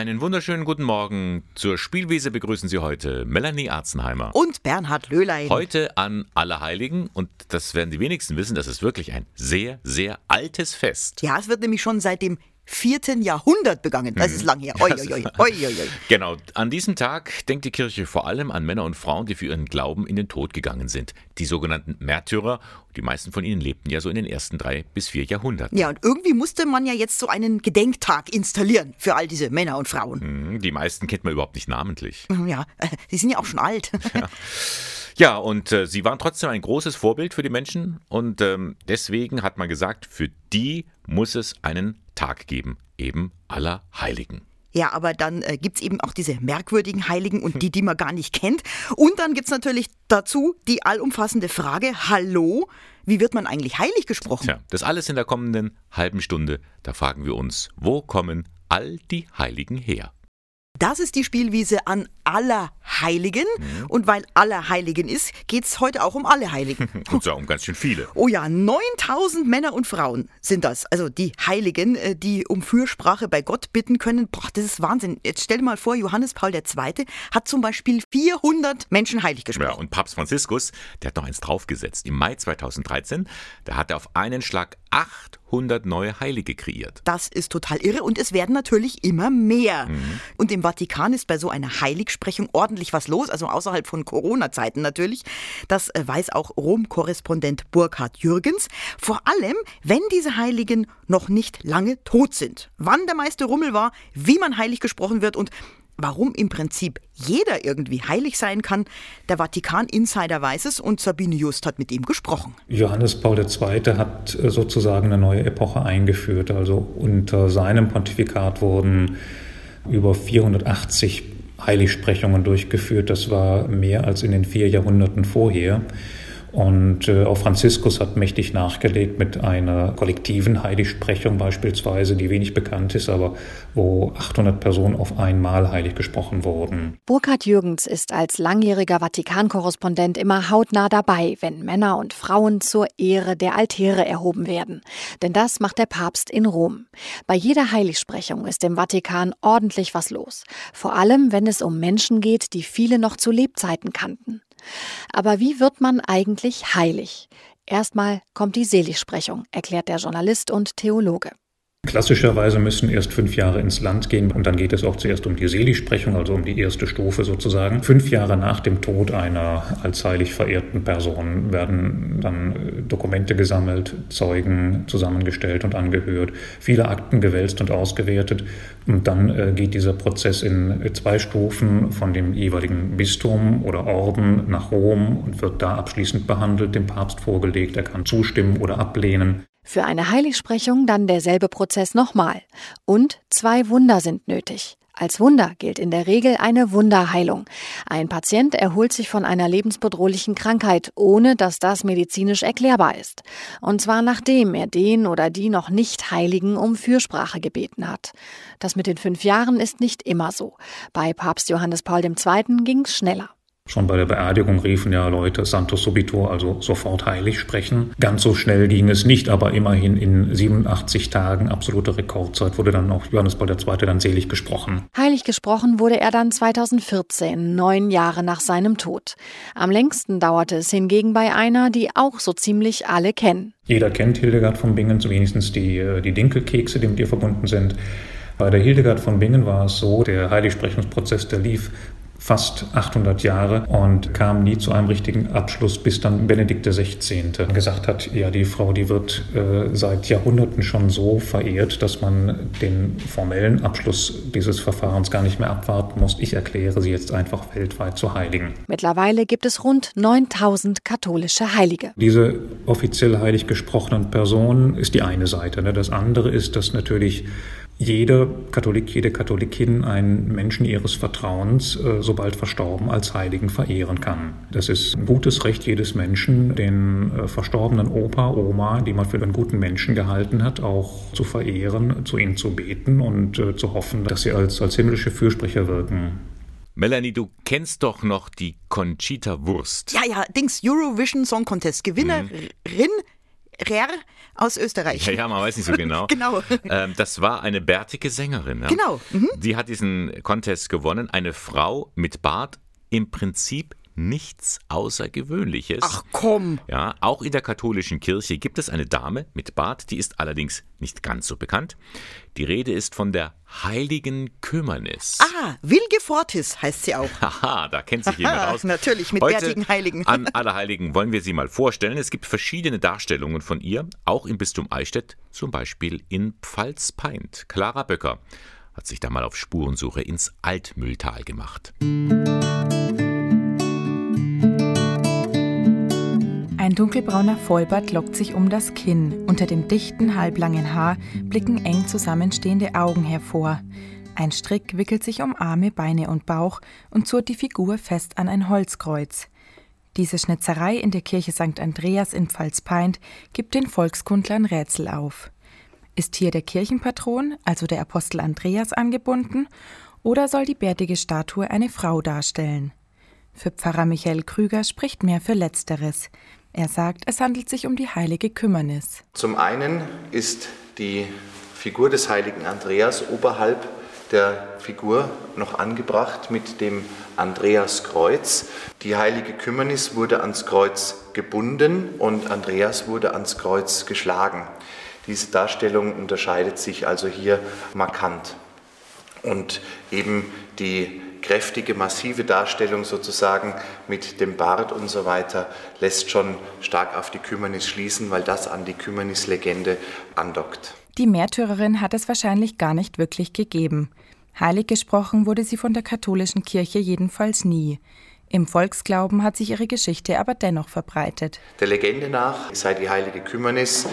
Einen wunderschönen guten Morgen. Zur Spielwiese begrüßen Sie heute Melanie Arzenheimer. Und Bernhard Löhlein. Heute an Allerheiligen und das werden die wenigsten wissen, das ist wirklich ein sehr, sehr altes Fest. Ja, es wird nämlich schon seit dem vierten Jahrhundert begangen. Das ist lang her. Oi, oi, oi. Genau, an diesem Tag denkt die Kirche vor allem an Männer und Frauen, die für ihren Glauben in den Tod gegangen sind. Die sogenannten Märtyrer. Die meisten von ihnen lebten ja so in den ersten drei bis vier Jahrhunderten. Ja, und irgendwie musste man ja jetzt so einen Gedenktag installieren für all diese Männer und Frauen. Hm, Die meisten kennt man überhaupt nicht namentlich. Ja, äh, die sind ja auch schon alt. Ja, und äh, sie waren trotzdem ein großes Vorbild für die Menschen und ähm, deswegen hat man gesagt, für die muss es einen Tag geben, eben aller Heiligen. Ja, aber dann äh, gibt's eben auch diese merkwürdigen Heiligen und die, die man gar nicht kennt. Und dann gibt's natürlich dazu die allumfassende Frage, hallo, wie wird man eigentlich heilig gesprochen? Tja, das alles in der kommenden halben Stunde. Da fragen wir uns, wo kommen all die Heiligen her? Das ist die Spielwiese an Allerheiligen. Und weil Allerheiligen ist, geht's heute auch um alle Heiligen. Und zwar um ganz schön viele. Oh ja, 9000 Männer und Frauen sind das. Also die Heiligen, äh, die um Fürsprache bei Gott bitten können. Boah, das ist Wahnsinn. Jetzt stell dir mal vor, Johannes Paul II. hat zum Beispiel 400 Menschen heilig Ja, gesprochen. und Papst Franziskus, der hat noch eins draufgesetzt. Im Mai 2013, da hat er auf einen Schlag 800 neue Heilige kreiert. Das ist total irre und es werden natürlich immer mehr. Und im Vatikan ist bei so einer Heiligsprechung ordentlich was los, also außerhalb von Corona-Zeiten natürlich. Das äh, weiß auch Rom-Korrespondent Burkhard Jürgens. Vor allem, wenn diese Heiligen noch nicht lange tot sind. Wann der meiste Rummel war, wie man heilig gesprochen wird und Warum im Prinzip jeder irgendwie heilig sein kann, der Vatikan-Insider weiß es und Sabine Just hat mit ihm gesprochen. Johannes Paul II. hat äh, sozusagen eine neue Epoche eingeführt. Also unter seinem Pontifikat wurden über 480 Heiligsprechungen durchgeführt. Das war mehr als in den vier Jahrhunderten vorher. Und äh, auch Franziskus hat mächtig nachgelegt mit einer kollektiven Heiligsprechung beispielsweise, die wenig bekannt ist, aber wo 800 Personen auf einmal heilig gesprochen wurden. Burkhard Jürgens ist als langjähriger Vatikankorrespondent immer hautnah dabei, wenn Männer und Frauen zur Ehre der Altäre erhoben werden. Denn das macht der Papst in Rom. Bei jeder Heiligsprechung ist im Vatikan ordentlich was los. Vor allem, wenn es um Menschen geht, die viele noch zu Lebzeiten kannten. Aber wie wird man eigentlich heilig? Erstmal kommt die Seligsprechung, erklärt der Journalist und Theologe. Klassischerweise müssen erst fünf Jahre ins Land gehen und dann geht es auch zuerst um die Seligsprechung, also um die erste Stufe sozusagen. Fünf Jahre nach dem Tod einer als heilig verehrten Person werden dann äh, Dokumente gesammelt, Zeugen zusammengestellt und angehört, viele Akten gewälzt und ausgewertet und dann äh, geht dieser Prozess in äh, zwei Stufen von dem jeweiligen Bistum oder Orden nach Rom und wird da abschließend behandelt, dem Papst vorgelegt. Er kann zustimmen oder ablehnen. Für eine Heiligsprechung dann derselbe Prozess nochmal. Und zwei Wunder sind nötig. Als Wunder gilt in der Regel eine Wunderheilung. Ein Patient erholt sich von einer lebensbedrohlichen Krankheit, ohne dass das medizinisch erklärbar ist. Und zwar nachdem er den oder die noch nicht Heiligen um Fürsprache gebeten hat. Das mit den fünf Jahren ist nicht immer so. Bei Papst Johannes Paul II. ging's schneller. Schon bei der Beerdigung riefen ja Leute Santo Subito, also sofort heilig sprechen. Ganz so schnell ging es nicht, aber immerhin in 87 Tagen, absolute Rekordzeit, wurde dann auch Johannes Paul II. dann selig gesprochen. Heilig gesprochen wurde er dann 2014, neun Jahre nach seinem Tod. Am längsten dauerte es hingegen bei einer, die auch so ziemlich alle kennen. Jeder kennt Hildegard von Bingen, so wenigstens die, äh, die Dinkelkekse, die mit ihr verbunden sind. Bei der Hildegard von Bingen war es so, der Heiligsprechungsprozess, der lief fast 800 Jahre und kam nie zu einem richtigen Abschluss, bis dann Benedikt XVI. gesagt hat, ja, die Frau, die wird äh, seit Jahrhunderten schon so verehrt, dass man den formellen Abschluss dieses Verfahrens gar nicht mehr abwarten muss. Ich erkläre sie jetzt einfach weltweit zur Heiligen. Mittlerweile gibt es rund 9000 katholische Heilige. Diese offiziell heilig gesprochenen Person ist die eine Seite. Ne? Das andere ist, dass natürlich jeder Katholik, jede Katholikin einen Menschen ihres Vertrauens, äh, sobald verstorben, als Heiligen verehren kann. Das ist ein gutes Recht jedes Menschen, den äh, verstorbenen Opa, Oma, die man für einen guten Menschen gehalten hat, auch zu verehren, zu ihnen zu beten und äh, zu hoffen, dass sie als, als himmlische Fürsprecher wirken. Melanie, du kennst doch noch die Conchita Wurst. Ja, ja, Dings Eurovision Song Contest Gewinnerin. Rer aus Österreich. Ja, ja, man weiß nicht so genau. genau. Ähm, das war eine bärtige Sängerin. Ja? Genau. Mhm. Die hat diesen Contest gewonnen. Eine Frau mit Bart, im Prinzip nichts Außergewöhnliches. Ach komm. Ja, auch in der katholischen Kirche gibt es eine Dame mit Bart, die ist allerdings nicht ganz so bekannt. Die Rede ist von der heiligen Kümmernis. Ah, Wilge Fortis heißt sie auch. Haha, da kennt sich jemand aus. Natürlich, mit Heute bärtigen Heiligen. An Allerheiligen wollen wir sie mal vorstellen. Es gibt verschiedene Darstellungen von ihr, auch im Bistum Eichstätt, zum Beispiel in Pfalz-Peint. Clara Böcker hat sich da mal auf Spurensuche ins Altmühltal gemacht. Ein dunkelbrauner Vollbart lockt sich um das Kinn. Unter dem dichten, halblangen Haar blicken eng zusammenstehende Augen hervor. Ein Strick wickelt sich um Arme, Beine und Bauch und zurrt die Figur fest an ein Holzkreuz. Diese Schnitzerei in der Kirche St. Andreas in Pfalzpeint gibt den Volkskundlern Rätsel auf. Ist hier der Kirchenpatron, also der Apostel Andreas, angebunden, oder soll die bärtige Statue eine Frau darstellen? Für Pfarrer Michael Krüger spricht mehr für Letzteres. Er sagt, es handelt sich um die heilige Kümmernis. Zum einen ist die Figur des heiligen Andreas oberhalb der Figur noch angebracht mit dem Andreaskreuz. Die heilige Kümmernis wurde ans Kreuz gebunden und Andreas wurde ans Kreuz geschlagen. Diese Darstellung unterscheidet sich also hier markant. Und eben die kräftige, massive Darstellung sozusagen mit dem Bart und so weiter lässt schon stark auf die Kümmernis schließen, weil das an die Kümmernis-Legende andockt. Die Märtyrerin hat es wahrscheinlich gar nicht wirklich gegeben. Heilig gesprochen wurde sie von der katholischen Kirche jedenfalls nie. Im Volksglauben hat sich ihre Geschichte aber dennoch verbreitet. Der Legende nach sei die heilige Kümmernis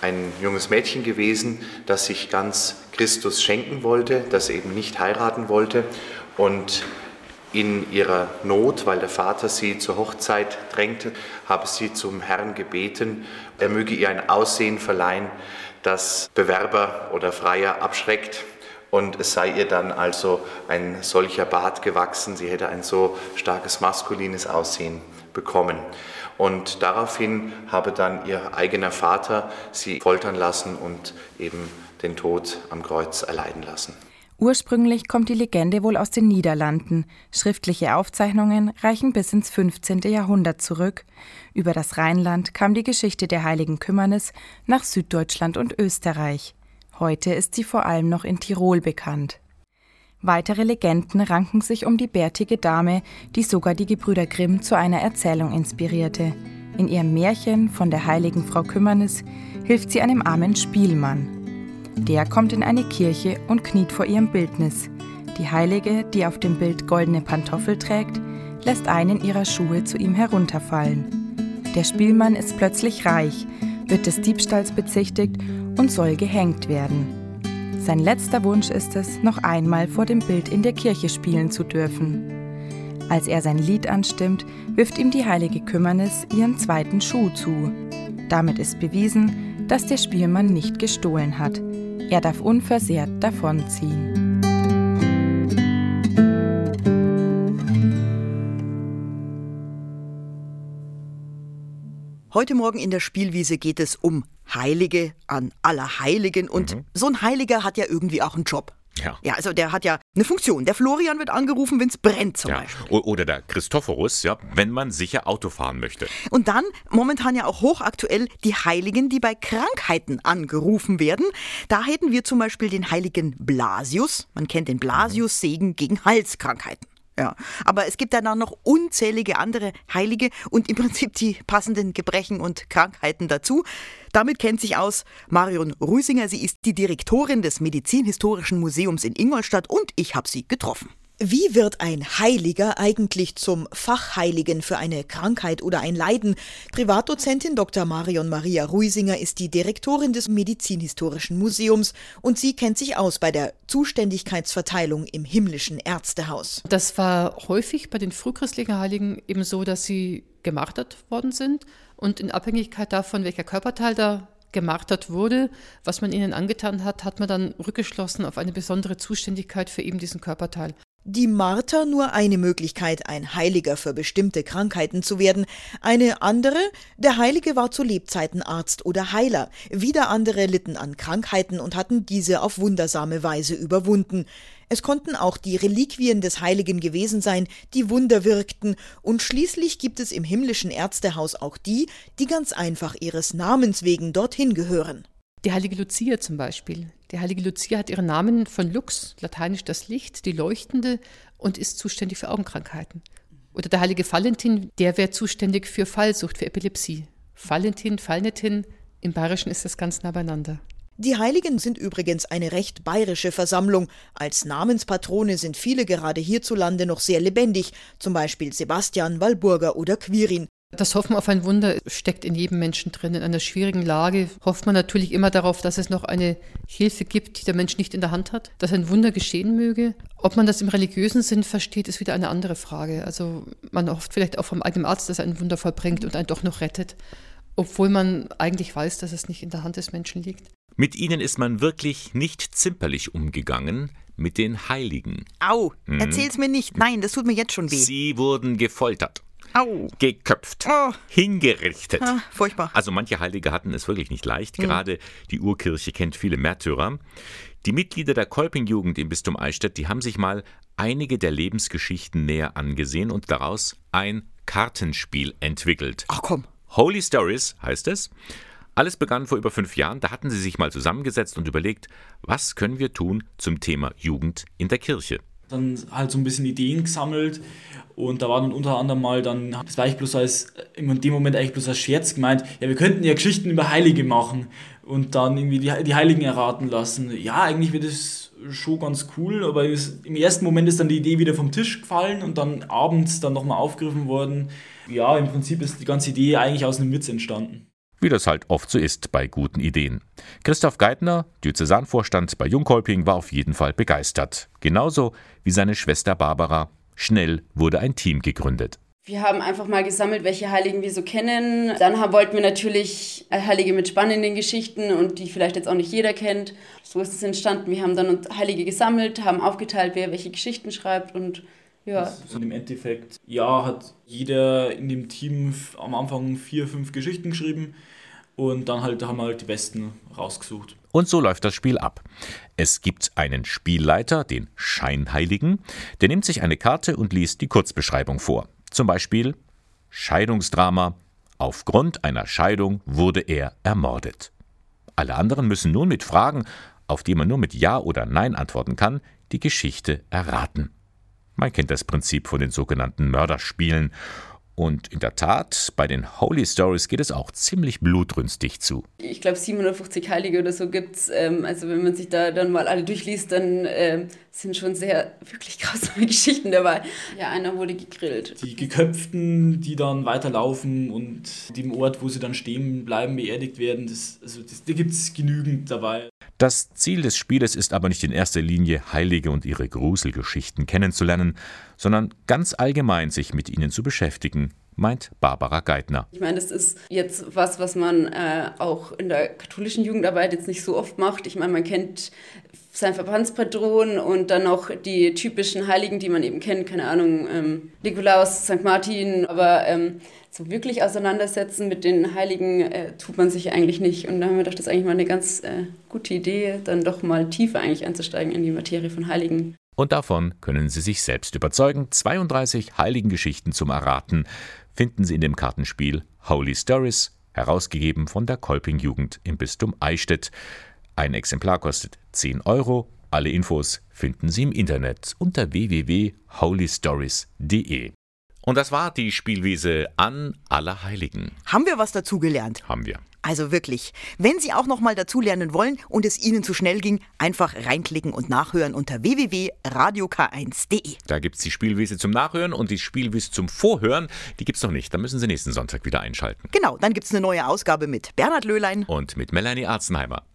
ein junges Mädchen gewesen, das sich ganz Christus schenken wollte, das eben nicht heiraten wollte und in ihrer Not, weil der Vater sie zur Hochzeit drängte, habe sie zum Herrn gebeten, er möge ihr ein Aussehen verleihen, das Bewerber oder Freier abschreckt. Und es sei ihr dann also ein solcher Bart gewachsen, sie hätte ein so starkes maskulines Aussehen bekommen. Und daraufhin habe dann ihr eigener Vater sie foltern lassen und eben den Tod am Kreuz erleiden lassen. Ursprünglich kommt die Legende wohl aus den Niederlanden. Schriftliche Aufzeichnungen reichen bis ins 15. Jahrhundert zurück. Über das Rheinland kam die Geschichte der heiligen Kümmernis nach Süddeutschland und Österreich. Heute ist sie vor allem noch in Tirol bekannt. Weitere Legenden ranken sich um die bärtige Dame, die sogar die Gebrüder Grimm zu einer Erzählung inspirierte. In ihrem Märchen von der heiligen Frau Kümmernis hilft sie einem armen Spielmann. Der kommt in eine Kirche und kniet vor ihrem Bildnis. Die Heilige, die auf dem Bild goldene Pantoffel trägt, lässt einen ihrer Schuhe zu ihm herunterfallen. Der Spielmann ist plötzlich reich, wird des Diebstahls bezichtigt und soll gehängt werden. Sein letzter Wunsch ist es, noch einmal vor dem Bild in der Kirche spielen zu dürfen. Als er sein Lied anstimmt, wirft ihm die heilige Kümmernis ihren zweiten Schuh zu. Damit ist bewiesen, dass der Spielmann nicht gestohlen hat. Er darf unversehrt davonziehen. Heute Morgen in der Spielwiese geht es um Heilige an Allerheiligen und mhm. so ein Heiliger hat ja irgendwie auch einen Job. Ja. ja, also der hat ja eine Funktion. Der Florian wird angerufen, wenn es brennt zum ja. Beispiel. Oder der Christophorus, ja, wenn man sicher Auto fahren möchte. Und dann momentan ja auch hochaktuell die Heiligen, die bei Krankheiten angerufen werden. Da hätten wir zum Beispiel den heiligen Blasius. Man kennt den Blasius-Segen gegen Halskrankheiten. Ja, aber es gibt dann noch unzählige andere Heilige und im Prinzip die passenden Gebrechen und Krankheiten dazu. Damit kennt sich aus Marion Rüsinger. Sie ist die Direktorin des Medizinhistorischen Museums in Ingolstadt und ich habe sie getroffen. Wie wird ein Heiliger eigentlich zum Fachheiligen für eine Krankheit oder ein Leiden? Privatdozentin Dr. Marion Maria Ruisinger ist die Direktorin des Medizinhistorischen Museums und sie kennt sich aus bei der Zuständigkeitsverteilung im himmlischen Ärztehaus. Das war häufig bei den frühchristlichen Heiligen eben so, dass sie gemartert worden sind und in Abhängigkeit davon, welcher Körperteil da gemartert wurde, was man ihnen angetan hat, hat man dann rückgeschlossen auf eine besondere Zuständigkeit für eben diesen Körperteil. Die Martha nur eine Möglichkeit, ein Heiliger für bestimmte Krankheiten zu werden. Eine andere, der Heilige war zu Lebzeiten Arzt oder Heiler. Wieder andere litten an Krankheiten und hatten diese auf wundersame Weise überwunden. Es konnten auch die Reliquien des Heiligen gewesen sein, die Wunder wirkten, und schließlich gibt es im himmlischen Ärztehaus auch die, die ganz einfach ihres Namens wegen dorthin gehören. Die heilige Lucia zum Beispiel. Die heilige Lucia hat ihren Namen von Lux, lateinisch das Licht, die Leuchtende, und ist zuständig für Augenkrankheiten. Oder der heilige Valentin, der wäre zuständig für Fallsucht, für Epilepsie. Valentin, Fallnetin, im Bayerischen ist das ganz nah beieinander. Die Heiligen sind übrigens eine recht bayerische Versammlung. Als Namenspatrone sind viele gerade hierzulande noch sehr lebendig, zum Beispiel Sebastian, Walburga oder Quirin. Das Hoffen auf ein Wunder steckt in jedem Menschen drin. In einer schwierigen Lage hofft man natürlich immer darauf, dass es noch eine Hilfe gibt, die der Mensch nicht in der Hand hat, dass ein Wunder geschehen möge. Ob man das im religiösen Sinn versteht, ist wieder eine andere Frage. Also man hofft vielleicht auch vom eigenen Arzt, dass er ein Wunder vollbringt und einen doch noch rettet, obwohl man eigentlich weiß, dass es nicht in der Hand des Menschen liegt. Mit ihnen ist man wirklich nicht zimperlich umgegangen, mit den Heiligen. Au, hm. erzähl's mir nicht. Nein, das tut mir jetzt schon weh. Sie wurden gefoltert. Au. Geköpft, oh. hingerichtet. Ah, furchtbar. Also manche Heilige hatten es wirklich nicht leicht. Hm. Gerade die Urkirche kennt viele Märtyrer. Die Mitglieder der Kolpingjugend im Bistum Eichstätt, die haben sich mal einige der Lebensgeschichten näher angesehen und daraus ein Kartenspiel entwickelt. Ach komm. Holy Stories heißt es. Alles begann vor über fünf Jahren. Da hatten sie sich mal zusammengesetzt und überlegt, was können wir tun zum Thema Jugend in der Kirche. Dann halt so ein bisschen Ideen gesammelt und da war dann unter anderem mal dann, das war ich bloß als, in dem Moment eigentlich bloß als Scherz gemeint, ja, wir könnten ja Geschichten über Heilige machen und dann irgendwie die, die Heiligen erraten lassen. Ja, eigentlich wird es schon ganz cool, aber im ersten Moment ist dann die Idee wieder vom Tisch gefallen und dann abends dann nochmal aufgegriffen worden. Ja, im Prinzip ist die ganze Idee eigentlich aus einem Witz entstanden wie das halt oft so ist bei guten Ideen. Christoph Geithner, Diözesanvorstand bei Jungkolping, war auf jeden Fall begeistert. Genauso wie seine Schwester Barbara. Schnell wurde ein Team gegründet. Wir haben einfach mal gesammelt, welche Heiligen wir so kennen. Dann wollten wir natürlich Heilige mit spannenden Geschichten und die vielleicht jetzt auch nicht jeder kennt. So ist es entstanden. Wir haben dann Heilige gesammelt, haben aufgeteilt, wer welche Geschichten schreibt und ja. So im Endeffekt, ja, hat jeder in dem Team am Anfang vier, fünf Geschichten geschrieben und dann halt haben wir halt die besten rausgesucht. Und so läuft das Spiel ab. Es gibt einen Spielleiter, den Scheinheiligen, der nimmt sich eine Karte und liest die Kurzbeschreibung vor. Zum Beispiel Scheidungsdrama. Aufgrund einer Scheidung wurde er ermordet. Alle anderen müssen nun mit Fragen, auf die man nur mit Ja oder Nein antworten kann, die Geschichte erraten. Man kennt das Prinzip von den sogenannten Mörderspielen und in der Tat, bei den Holy Stories geht es auch ziemlich blutrünstig zu. Ich glaube, 750 Heilige oder so gibt es. Ähm, also, wenn man sich da dann mal alle durchliest, dann ähm, sind schon sehr wirklich grausame Geschichten dabei. Ja, einer wurde gegrillt. Die Geköpften, die dann weiterlaufen und dem Ort, wo sie dann stehen bleiben, beerdigt werden, das, also das, da gibt es genügend dabei. Das Ziel des Spieles ist aber nicht in erster Linie, Heilige und ihre Gruselgeschichten kennenzulernen, sondern ganz allgemein sich mit ihnen zu beschäftigen, meint Barbara Geithner. Ich meine, das ist jetzt was, was man äh, auch in der katholischen Jugendarbeit jetzt nicht so oft macht. Ich meine, man kennt sein Verbandspatron und dann noch die typischen Heiligen, die man eben kennt, keine Ahnung, ähm, Nikolaus, St. Martin, aber ähm, so wirklich auseinandersetzen mit den Heiligen äh, tut man sich eigentlich nicht. Und da haben wir doch das eigentlich mal eine ganz äh, gute Idee, dann doch mal tiefer eigentlich einzusteigen in die Materie von Heiligen. Und davon können Sie sich selbst überzeugen. 32 Heiligengeschichten zum Erraten finden Sie in dem Kartenspiel Holy Stories, herausgegeben von der Kolping Jugend im Bistum Eichstätt. Ein Exemplar kostet 10 Euro. Alle Infos finden Sie im Internet unter www.holystories.de. Und das war die Spielwiese an aller Heiligen. Haben wir was dazugelernt? Haben wir. Also wirklich, wenn Sie auch noch mal dazulernen wollen und es Ihnen zu schnell ging, einfach reinklicken und nachhören unter www.radiok1.de. Da gibt es die Spielwiese zum Nachhören und die Spielwiese zum Vorhören, die gibt es noch nicht. Da müssen Sie nächsten Sonntag wieder einschalten. Genau, dann gibt es eine neue Ausgabe mit Bernhard Löhlein und mit Melanie Arzenheimer.